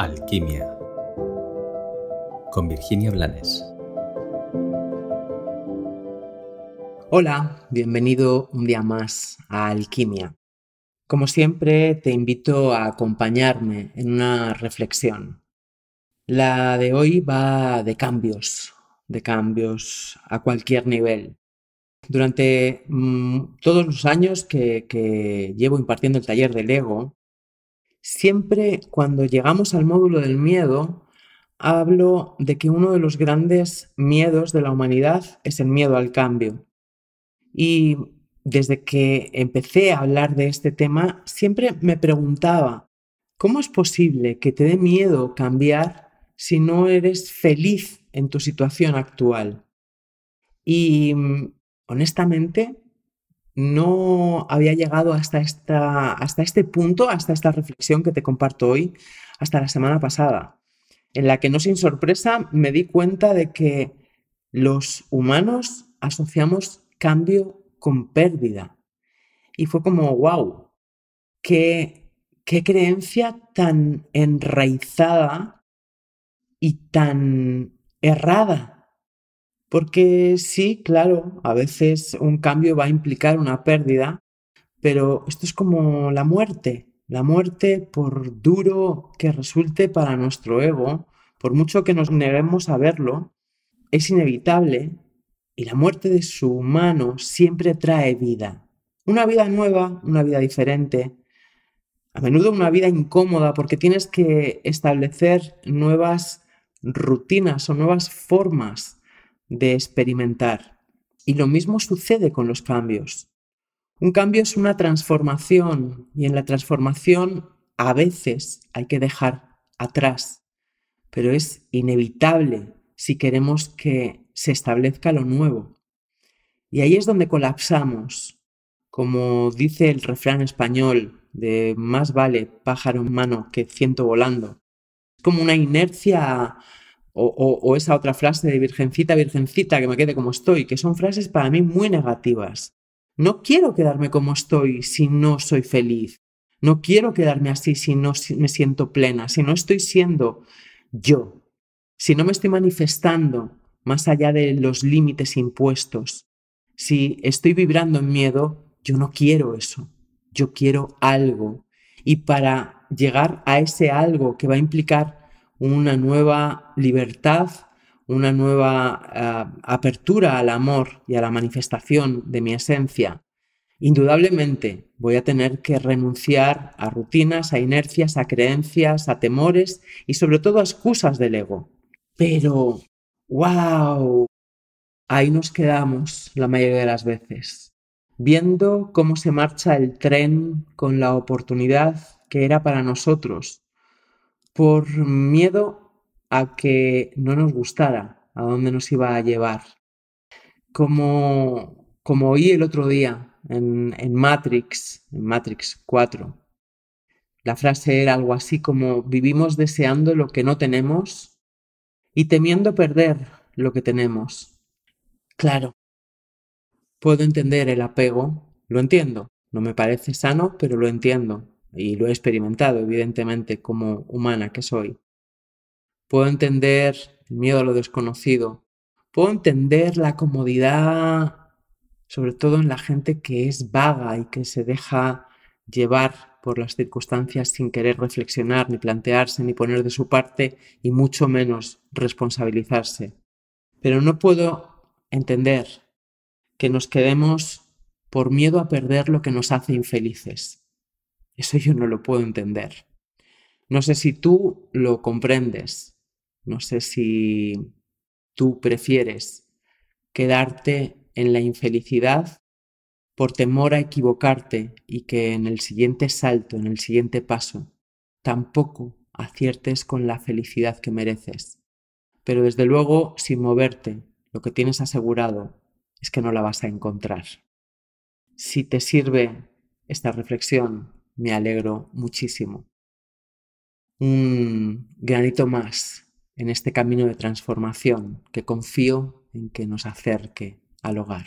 Alquimia con Virginia Blanes. Hola, bienvenido un día más a Alquimia. Como siempre, te invito a acompañarme en una reflexión. La de hoy va de cambios, de cambios a cualquier nivel. Durante mm, todos los años que, que llevo impartiendo el taller del ego, Siempre cuando llegamos al módulo del miedo, hablo de que uno de los grandes miedos de la humanidad es el miedo al cambio. Y desde que empecé a hablar de este tema, siempre me preguntaba, ¿cómo es posible que te dé miedo cambiar si no eres feliz en tu situación actual? Y honestamente, no había llegado hasta, esta, hasta este punto, hasta esta reflexión que te comparto hoy, hasta la semana pasada, en la que no sin sorpresa me di cuenta de que los humanos asociamos cambio con pérdida. Y fue como, wow, qué, qué creencia tan enraizada y tan errada porque sí, claro, a veces un cambio va a implicar una pérdida, pero esto es como la muerte. La muerte, por duro que resulte para nuestro ego, por mucho que nos neguemos a verlo, es inevitable y la muerte de su humano siempre trae vida. Una vida nueva, una vida diferente, a menudo una vida incómoda porque tienes que establecer nuevas rutinas o nuevas formas de experimentar. Y lo mismo sucede con los cambios. Un cambio es una transformación y en la transformación a veces hay que dejar atrás, pero es inevitable si queremos que se establezca lo nuevo. Y ahí es donde colapsamos. Como dice el refrán español de más vale pájaro en mano que ciento volando. Es como una inercia o, esa otra frase de virgencita, virgencita, que me quede como estoy, que son frases para mí muy negativas. No quiero quedarme como estoy si no soy feliz. No quiero quedarme así si no me siento plena, si no estoy siendo yo, si no me estoy manifestando más allá de los límites impuestos. Si estoy vibrando en miedo, yo no quiero eso. Yo quiero algo. Y para llegar a ese algo que va a implicar una nueva libertad, una nueva eh, apertura al amor y a la manifestación de mi esencia, indudablemente voy a tener que renunciar a rutinas, a inercias, a creencias, a temores y sobre todo a excusas del ego. Pero, wow, ahí nos quedamos la mayoría de las veces, viendo cómo se marcha el tren con la oportunidad que era para nosotros por miedo a que no nos gustara a dónde nos iba a llevar. Como, como oí el otro día en, en Matrix, en Matrix 4, la frase era algo así como vivimos deseando lo que no tenemos y temiendo perder lo que tenemos. Claro, puedo entender el apego, lo entiendo, no me parece sano, pero lo entiendo y lo he experimentado, evidentemente, como humana que soy. Puedo entender el miedo a lo desconocido, puedo entender la comodidad, sobre todo en la gente que es vaga y que se deja llevar por las circunstancias sin querer reflexionar, ni plantearse, ni poner de su parte, y mucho menos responsabilizarse. Pero no puedo entender que nos quedemos por miedo a perder lo que nos hace infelices. Eso yo no lo puedo entender. No sé si tú lo comprendes. No sé si tú prefieres quedarte en la infelicidad por temor a equivocarte y que en el siguiente salto, en el siguiente paso, tampoco aciertes con la felicidad que mereces. Pero desde luego, sin moverte, lo que tienes asegurado es que no la vas a encontrar. Si te sirve esta reflexión, me alegro muchísimo. Un granito más en este camino de transformación que confío en que nos acerque al hogar.